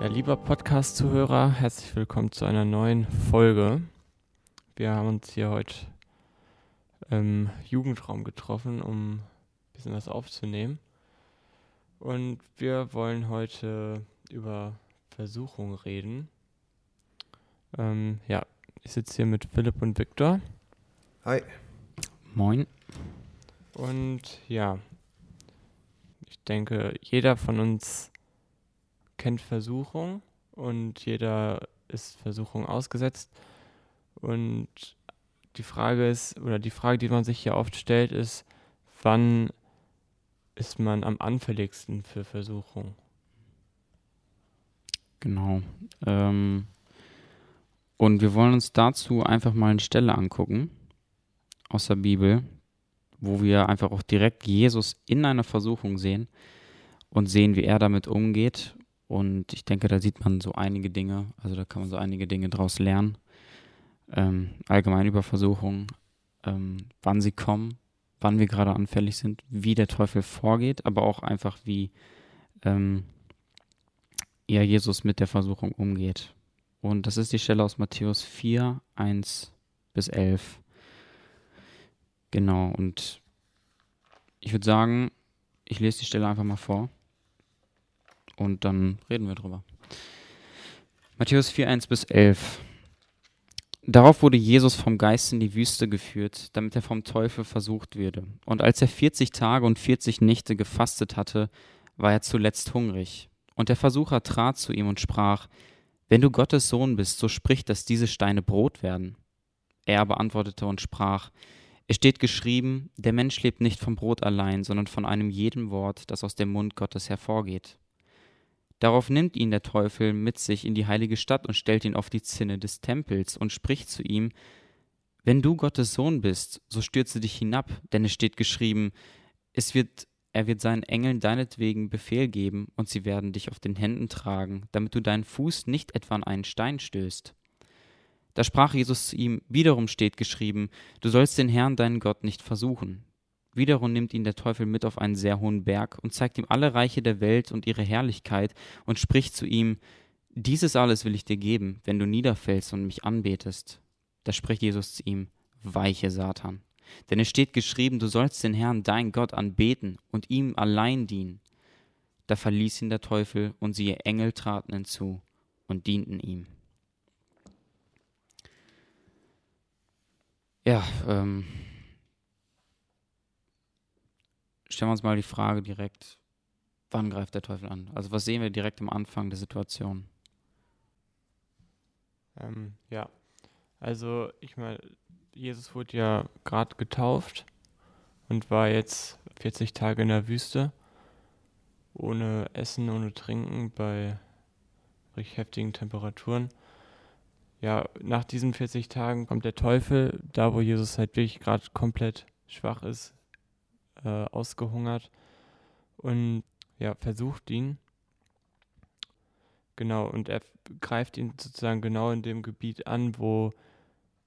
Ja, lieber Podcast-Zuhörer, herzlich willkommen zu einer neuen Folge. Wir haben uns hier heute im Jugendraum getroffen, um ein bisschen was aufzunehmen. Und wir wollen heute über Versuchung reden. Ähm, ja, ich sitze hier mit Philipp und Viktor. Hi. Moin. Und ja, ich denke, jeder von uns kennt Versuchung und jeder ist Versuchung ausgesetzt. Und die Frage ist, oder die Frage, die man sich hier oft stellt, ist, wann ist man am anfälligsten für Versuchung? Genau. Ähm, und wir wollen uns dazu einfach mal eine Stelle angucken aus der Bibel, wo wir einfach auch direkt Jesus in einer Versuchung sehen und sehen, wie er damit umgeht. Und ich denke, da sieht man so einige Dinge, also da kann man so einige Dinge draus lernen. Ähm, allgemein über Versuchungen, ähm, wann sie kommen, wann wir gerade anfällig sind, wie der Teufel vorgeht, aber auch einfach, wie ähm, ja, Jesus mit der Versuchung umgeht. Und das ist die Stelle aus Matthäus 4, 1 bis 11. Genau, und ich würde sagen, ich lese die Stelle einfach mal vor und dann reden wir drüber. Matthäus 4, 1 bis 11. Darauf wurde Jesus vom Geist in die Wüste geführt, damit er vom Teufel versucht würde. Und als er 40 Tage und 40 Nächte gefastet hatte, war er zuletzt hungrig. Und der Versucher trat zu ihm und sprach, Wenn du Gottes Sohn bist, so sprich, dass diese Steine Brot werden. Er aber antwortete und sprach, es steht geschrieben, der Mensch lebt nicht vom Brot allein, sondern von einem jeden Wort, das aus dem Mund Gottes hervorgeht. Darauf nimmt ihn der Teufel mit sich in die heilige Stadt und stellt ihn auf die Zinne des Tempels und spricht zu ihm, Wenn du Gottes Sohn bist, so stürze dich hinab, denn es steht geschrieben, es wird, er wird seinen Engeln deinetwegen Befehl geben, und sie werden dich auf den Händen tragen, damit du deinen Fuß nicht etwa an einen Stein stößt. Da sprach Jesus zu ihm, wiederum steht geschrieben, du sollst den Herrn deinen Gott nicht versuchen. Wiederum nimmt ihn der Teufel mit auf einen sehr hohen Berg und zeigt ihm alle Reiche der Welt und ihre Herrlichkeit und spricht zu ihm, dieses alles will ich dir geben, wenn du niederfällst und mich anbetest. Da spricht Jesus zu ihm, weiche Satan. Denn es steht geschrieben, du sollst den Herrn, dein Gott, anbeten und ihm allein dienen. Da verließ ihn der Teufel, und siehe, Engel traten hinzu und dienten ihm. Ja, ähm, stellen wir uns mal die Frage direkt, wann greift der Teufel an? Also was sehen wir direkt am Anfang der Situation? Ähm, ja, also ich meine, Jesus wurde ja gerade getauft und war jetzt 40 Tage in der Wüste, ohne Essen, ohne Trinken, bei richtig heftigen Temperaturen ja, nach diesen 40 Tagen kommt der Teufel, da wo Jesus halt wirklich gerade komplett schwach ist, äh, ausgehungert und ja, versucht ihn. Genau, und er greift ihn sozusagen genau in dem Gebiet an, wo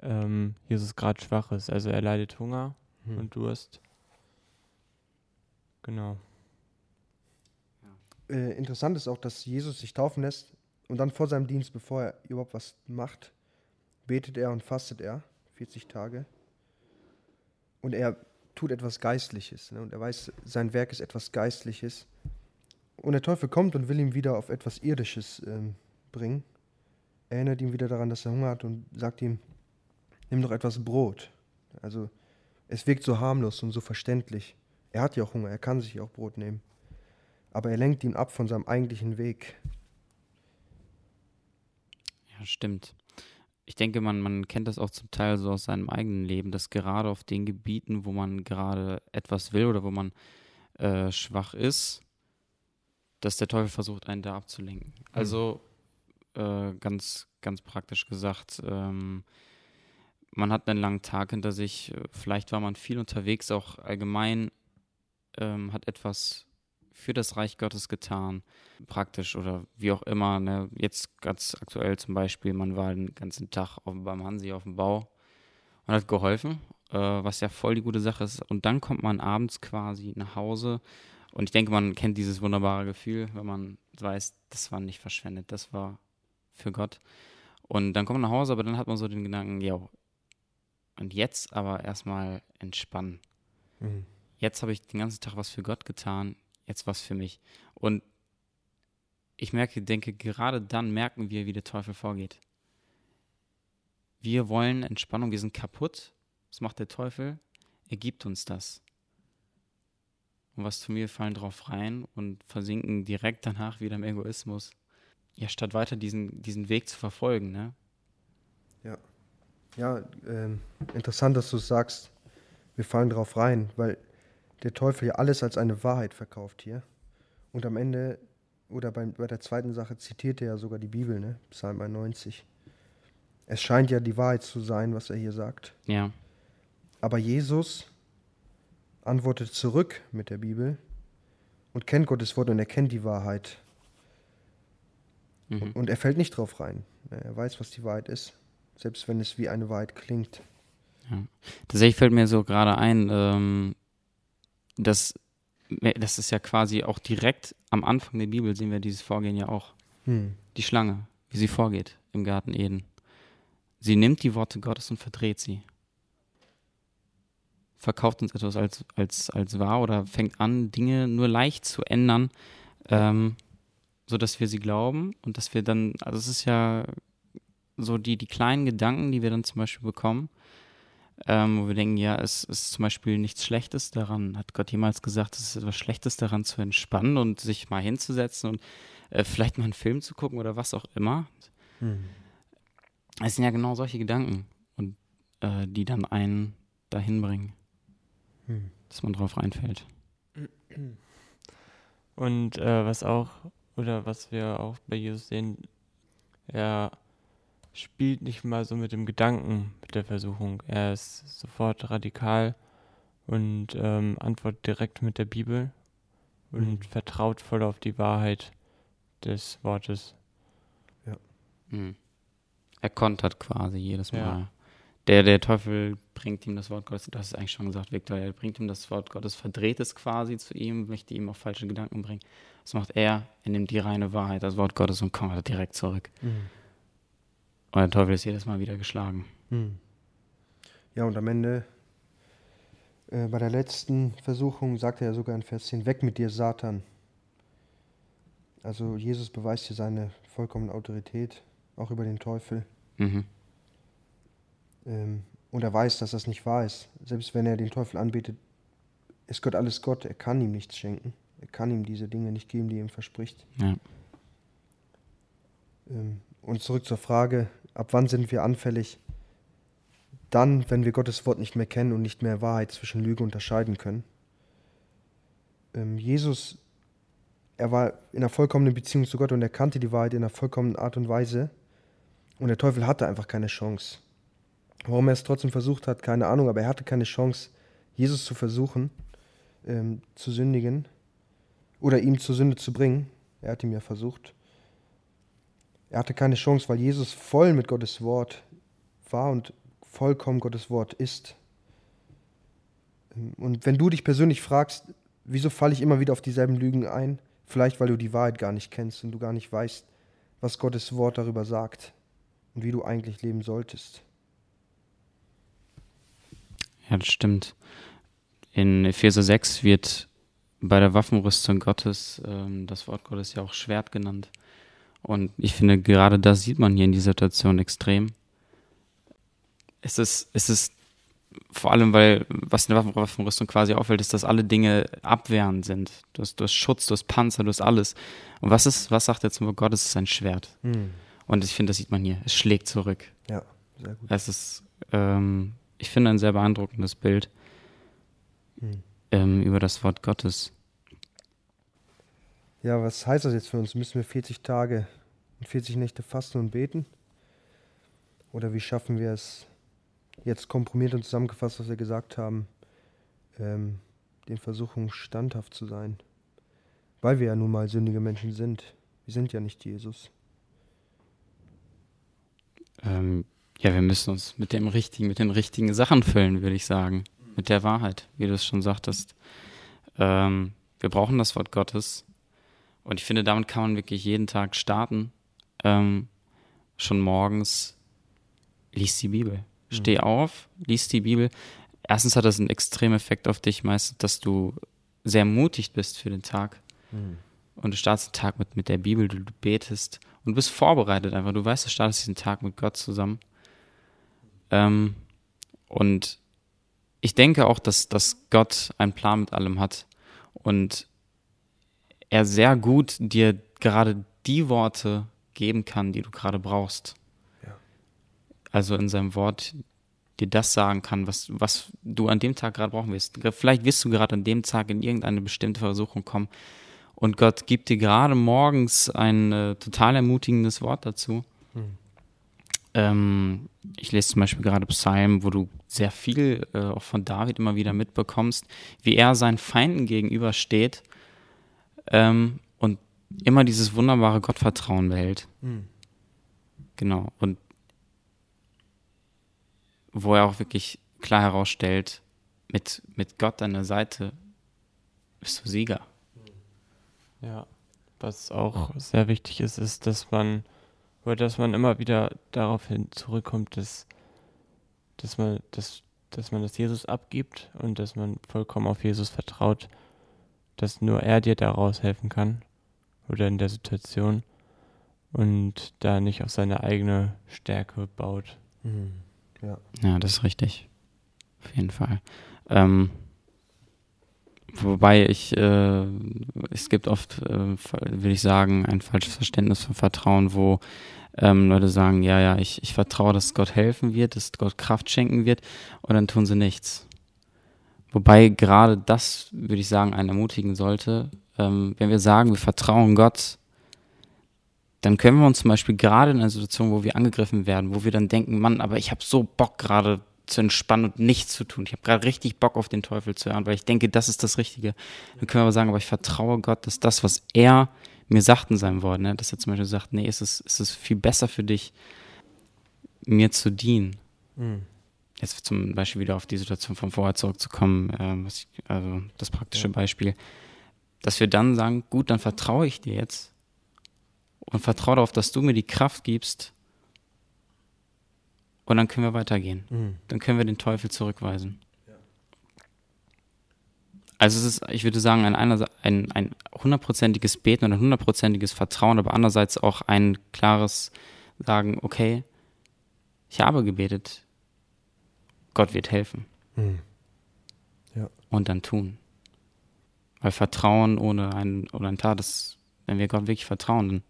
ähm, Jesus gerade schwach ist. Also er leidet Hunger hm. und Durst. Genau. Äh, interessant ist auch, dass Jesus sich taufen lässt und dann vor seinem Dienst, bevor er überhaupt was macht, betet er und fastet er 40 Tage. Und er tut etwas Geistliches. Ne? Und er weiß, sein Werk ist etwas Geistliches. Und der Teufel kommt und will ihn wieder auf etwas Irdisches ähm, bringen. Erinnert ihn wieder daran, dass er Hunger hat und sagt ihm, nimm doch etwas Brot. Also es wirkt so harmlos und so verständlich. Er hat ja auch Hunger, er kann sich auch Brot nehmen. Aber er lenkt ihn ab von seinem eigentlichen Weg. Ja, stimmt. Ich denke, man, man kennt das auch zum Teil so aus seinem eigenen Leben, dass gerade auf den Gebieten, wo man gerade etwas will oder wo man äh, schwach ist, dass der Teufel versucht, einen da abzulenken. Mhm. Also äh, ganz, ganz praktisch gesagt, ähm, man hat einen langen Tag hinter sich, vielleicht war man viel unterwegs, auch allgemein ähm, hat etwas für das Reich Gottes getan, praktisch oder wie auch immer. Ne? Jetzt ganz aktuell zum Beispiel, man war den ganzen Tag auf, beim Hansi auf dem Bau und hat geholfen, äh, was ja voll die gute Sache ist. Und dann kommt man abends quasi nach Hause Und ich denke, man kennt dieses wunderbare Gefühl, wenn man weiß, das war nicht verschwendet, das war für Gott. Und dann kommt man nach Hause, aber dann hat man so den Gedanken, ja, und jetzt aber erstmal entspannen. Mhm. Jetzt habe ich den ganzen Tag was für Gott getan, jetzt was für mich. Und ich merke, denke, gerade dann merken wir, wie der Teufel vorgeht. Wir wollen Entspannung, wir sind kaputt. Was macht der Teufel? Er gibt uns das. Und was tun wir? Fallen drauf rein und versinken direkt danach wieder im Egoismus. Ja, statt weiter diesen, diesen Weg zu verfolgen, ne? Ja. Ja, ähm, interessant, dass du sagst. Wir fallen drauf rein, weil der Teufel ja alles als eine Wahrheit verkauft hier. Und am Ende, oder bei, bei der zweiten Sache, zitiert er ja sogar die Bibel, ne? Psalm 91. Es scheint ja die Wahrheit zu sein, was er hier sagt. Ja. Aber Jesus antwortet zurück mit der Bibel und kennt Gottes Wort und er kennt die Wahrheit. Mhm. Und er fällt nicht drauf rein. Er weiß, was die Wahrheit ist, selbst wenn es wie eine Wahrheit klingt. Tatsächlich fällt mir so gerade ein, ähm, dass das ist ja quasi auch direkt am Anfang der Bibel sehen wir dieses Vorgehen ja auch. Hm. Die Schlange, wie sie vorgeht im Garten Eden. Sie nimmt die Worte Gottes und verdreht sie. Verkauft uns etwas als, als, als wahr oder fängt an, Dinge nur leicht zu ändern, ähm, sodass wir sie glauben und dass wir dann, also es ist ja so die, die kleinen Gedanken, die wir dann zum Beispiel bekommen, ähm, wo wir denken, ja, es ist zum Beispiel nichts Schlechtes daran. Hat Gott jemals gesagt, es ist etwas Schlechtes daran zu entspannen und sich mal hinzusetzen und äh, vielleicht mal einen Film zu gucken oder was auch immer? Hm. Es sind ja genau solche Gedanken und äh, die dann einen dahin bringen, Hm. dass man drauf reinfällt. Und äh, was auch, oder was wir auch bei Jesus sehen, er spielt nicht mal so mit dem Gedanken mit der Versuchung. Er ist sofort radikal und ähm, antwortet direkt mit der Bibel und Mhm. vertraut voll auf die Wahrheit des Wortes. Mhm. Er kontert quasi jedes Mal. Ja. Der, der Teufel bringt ihm das Wort Gottes, du hast es eigentlich schon gesagt, Victor, er bringt ihm das Wort Gottes, verdreht es quasi zu ihm, möchte ihm auf falsche Gedanken bringen. Was macht er? Er nimmt die reine Wahrheit, das Wort Gottes und kommt direkt zurück. Hm. Und der Teufel ist jedes Mal wieder geschlagen. Hm. Ja, und am Ende, äh, bei der letzten Versuchung, sagt er ja sogar in Vers 10, weg mit dir, Satan. Also Jesus beweist hier seine vollkommene Autorität, auch über den Teufel. Mhm. Ähm, und er weiß, dass das nicht wahr ist. Selbst wenn er den Teufel anbetet, ist Gott alles Gott. Er kann ihm nichts schenken. Er kann ihm diese Dinge nicht geben, die er ihm verspricht. Ja. Ähm, Und zurück zur Frage, ab wann sind wir anfällig? Dann, wenn wir Gottes Wort nicht mehr kennen und nicht mehr Wahrheit zwischen Lüge unterscheiden können. Ähm, Jesus, er war in einer vollkommenen Beziehung zu Gott und er kannte die Wahrheit in einer vollkommenen Art und Weise. Und der Teufel hatte einfach keine Chance. Warum er es trotzdem versucht hat, keine Ahnung, aber er hatte keine Chance, Jesus zu versuchen, ähm, zu sündigen oder ihm zur Sünde zu bringen. Er hat ihm ja versucht. Er hatte keine Chance, weil Jesus voll mit Gottes Wort war und vollkommen Gottes Wort ist. Und wenn du dich persönlich fragst, wieso falle ich immer wieder auf dieselben Lügen ein? Vielleicht, weil du die Wahrheit gar nicht kennst und du gar nicht weißt, was Gottes Wort darüber sagt und wie du eigentlich leben solltest. Ja, das stimmt. In Epheser 6 wird bei der Waffenrüstung Gottes ähm, das Wort Gottes ja auch Schwert genannt. Und ich finde, gerade das sieht man hier in dieser Situation extrem. Es ist, es ist vor allem, weil, was in der Waffen Waffenrüstung quasi auffällt, ist, dass alle Dinge abwehrend sind. Du hast, du hast Schutz, du hast Panzer, du hast alles. Und was ist, was sagt er zum Wort Gottes? Es ist ein Schwert. Und ich finde, das sieht man hier. Es schlägt zurück. Ja, sehr gut. Es ist, ähm, ich finde, ein sehr beeindruckendes Bild Hm. ähm, über das Wort Gottes. Ja, was heißt das jetzt für uns? Müssen wir 40 Tage und 40 Nächte fasten und beten? Oder wie schaffen wir es, jetzt komprimiert und zusammengefasst, was wir gesagt haben, ähm, den Versuchungen standhaft zu sein? Weil wir ja nun mal sündige Menschen sind. Wir sind ja nicht Jesus. Ähm, ja, wir müssen uns mit dem richtigen, mit den richtigen Sachen füllen, würde ich sagen. Mit der Wahrheit, wie du es schon sagtest. Ähm, Wir brauchen das Wort Gottes. Und ich finde, damit kann man wirklich jeden Tag starten. Ähm, schon morgens, lies die Bibel. Steh mhm. auf, lies die Bibel. Erstens hat das einen extremen Effekt auf dich meistens, dass du sehr mutig bist für den Tag. Mhm. Und du startest den Tag mit, mit der Bibel, du, du betest und du bist vorbereitet einfach. Du weißt, du startest diesen Tag mit Gott zusammen. Ähm, und ich denke auch, dass, dass Gott einen Plan mit allem hat und er sehr gut dir gerade die Worte geben kann, die du gerade brauchst. Ja. Also in seinem Wort dir das sagen kann, was, was du an dem Tag gerade brauchen wirst. Vielleicht wirst du gerade an dem Tag in irgendeine bestimmte Versuchung kommen und Gott gibt dir gerade morgens ein äh, total ermutigendes Wort dazu. Hm. Ähm, ich lese zum Beispiel gerade Psalm, wo du sehr viel äh, auch von David immer wieder mitbekommst, wie er seinen Feinden gegenübersteht ähm, und immer dieses wunderbare Gottvertrauen behält. Mhm. Genau. Und wo er auch wirklich klar herausstellt, mit, mit Gott an der Seite bist du Sieger. Ja, was auch sehr wichtig ist, ist, dass man, oder dass man immer wieder darauf hin zurückkommt, dass, dass man, dass, dass man das Jesus abgibt und dass man vollkommen auf Jesus vertraut dass nur er dir daraus helfen kann oder in der Situation und da nicht auf seine eigene Stärke baut. Mhm. Ja. ja, das ist richtig. Auf jeden Fall. Ähm, wobei ich, äh, es gibt oft, äh, will ich sagen, ein falsches Verständnis von Vertrauen, wo ähm, Leute sagen, ja, ja, ich, ich vertraue, dass Gott helfen wird, dass Gott Kraft schenken wird und dann tun sie nichts. Wobei gerade das, würde ich sagen, einen ermutigen sollte. Ähm, wenn wir sagen, wir vertrauen Gott, dann können wir uns zum Beispiel gerade in einer Situation, wo wir angegriffen werden, wo wir dann denken, Mann, aber ich habe so Bock gerade zu entspannen und nichts zu tun. Ich habe gerade richtig Bock auf den Teufel zu hören, weil ich denke, das ist das Richtige. Dann können wir aber sagen, aber ich vertraue Gott, dass das, was er mir sagt in seinem Wort, ne, dass er zum Beispiel sagt, nee, es ist, es ist viel besser für dich, mir zu dienen. Mhm jetzt zum Beispiel wieder auf die Situation von vorher zurückzukommen, äh, was ich, also das praktische. Beispiel, dass wir dann sagen, gut, dann vertraue ich dir jetzt und vertraue darauf, dass du mir die Kraft gibst und dann können wir weitergehen. Mhm. Dann können wir den Teufel zurückweisen. Also es ist, ich würde sagen, ein, ein, ein hundertprozentiges Beten und ein hundertprozentiges Vertrauen, aber andererseits auch ein klares Sagen, okay, ich habe gebetet, Gott wird helfen. Mhm. Ja. Und dann tun. Weil Vertrauen ohne ein, oder ein Tat ist, wenn wir Gott wirklich vertrauen, dann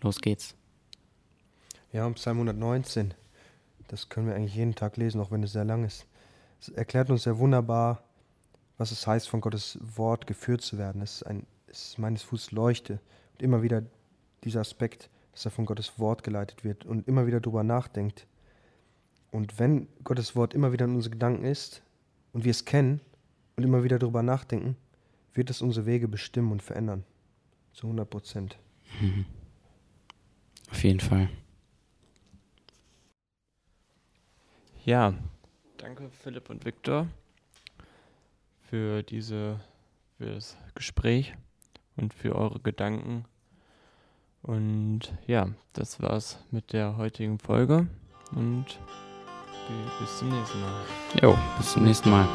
los geht's. Ja, und Psalm 119, das können wir eigentlich jeden Tag lesen, auch wenn es sehr lang ist. Es erklärt uns sehr wunderbar, was es heißt, von Gottes Wort geführt zu werden. Es ist, ein, es ist meines Fußes Leuchte. Und immer wieder dieser Aspekt, dass er von Gottes Wort geleitet wird und immer wieder darüber nachdenkt, und wenn Gottes Wort immer wieder in unseren Gedanken ist und wir es kennen und immer wieder darüber nachdenken, wird es unsere Wege bestimmen und verändern. Zu 100 Prozent. Mhm. Auf jeden Fall. Ja, danke Philipp und Viktor für diese für das Gespräch und für eure Gedanken. Und ja, das war's mit der heutigen Folge und bis zum nächsten Mal. Jo, bis zum nächsten Mal.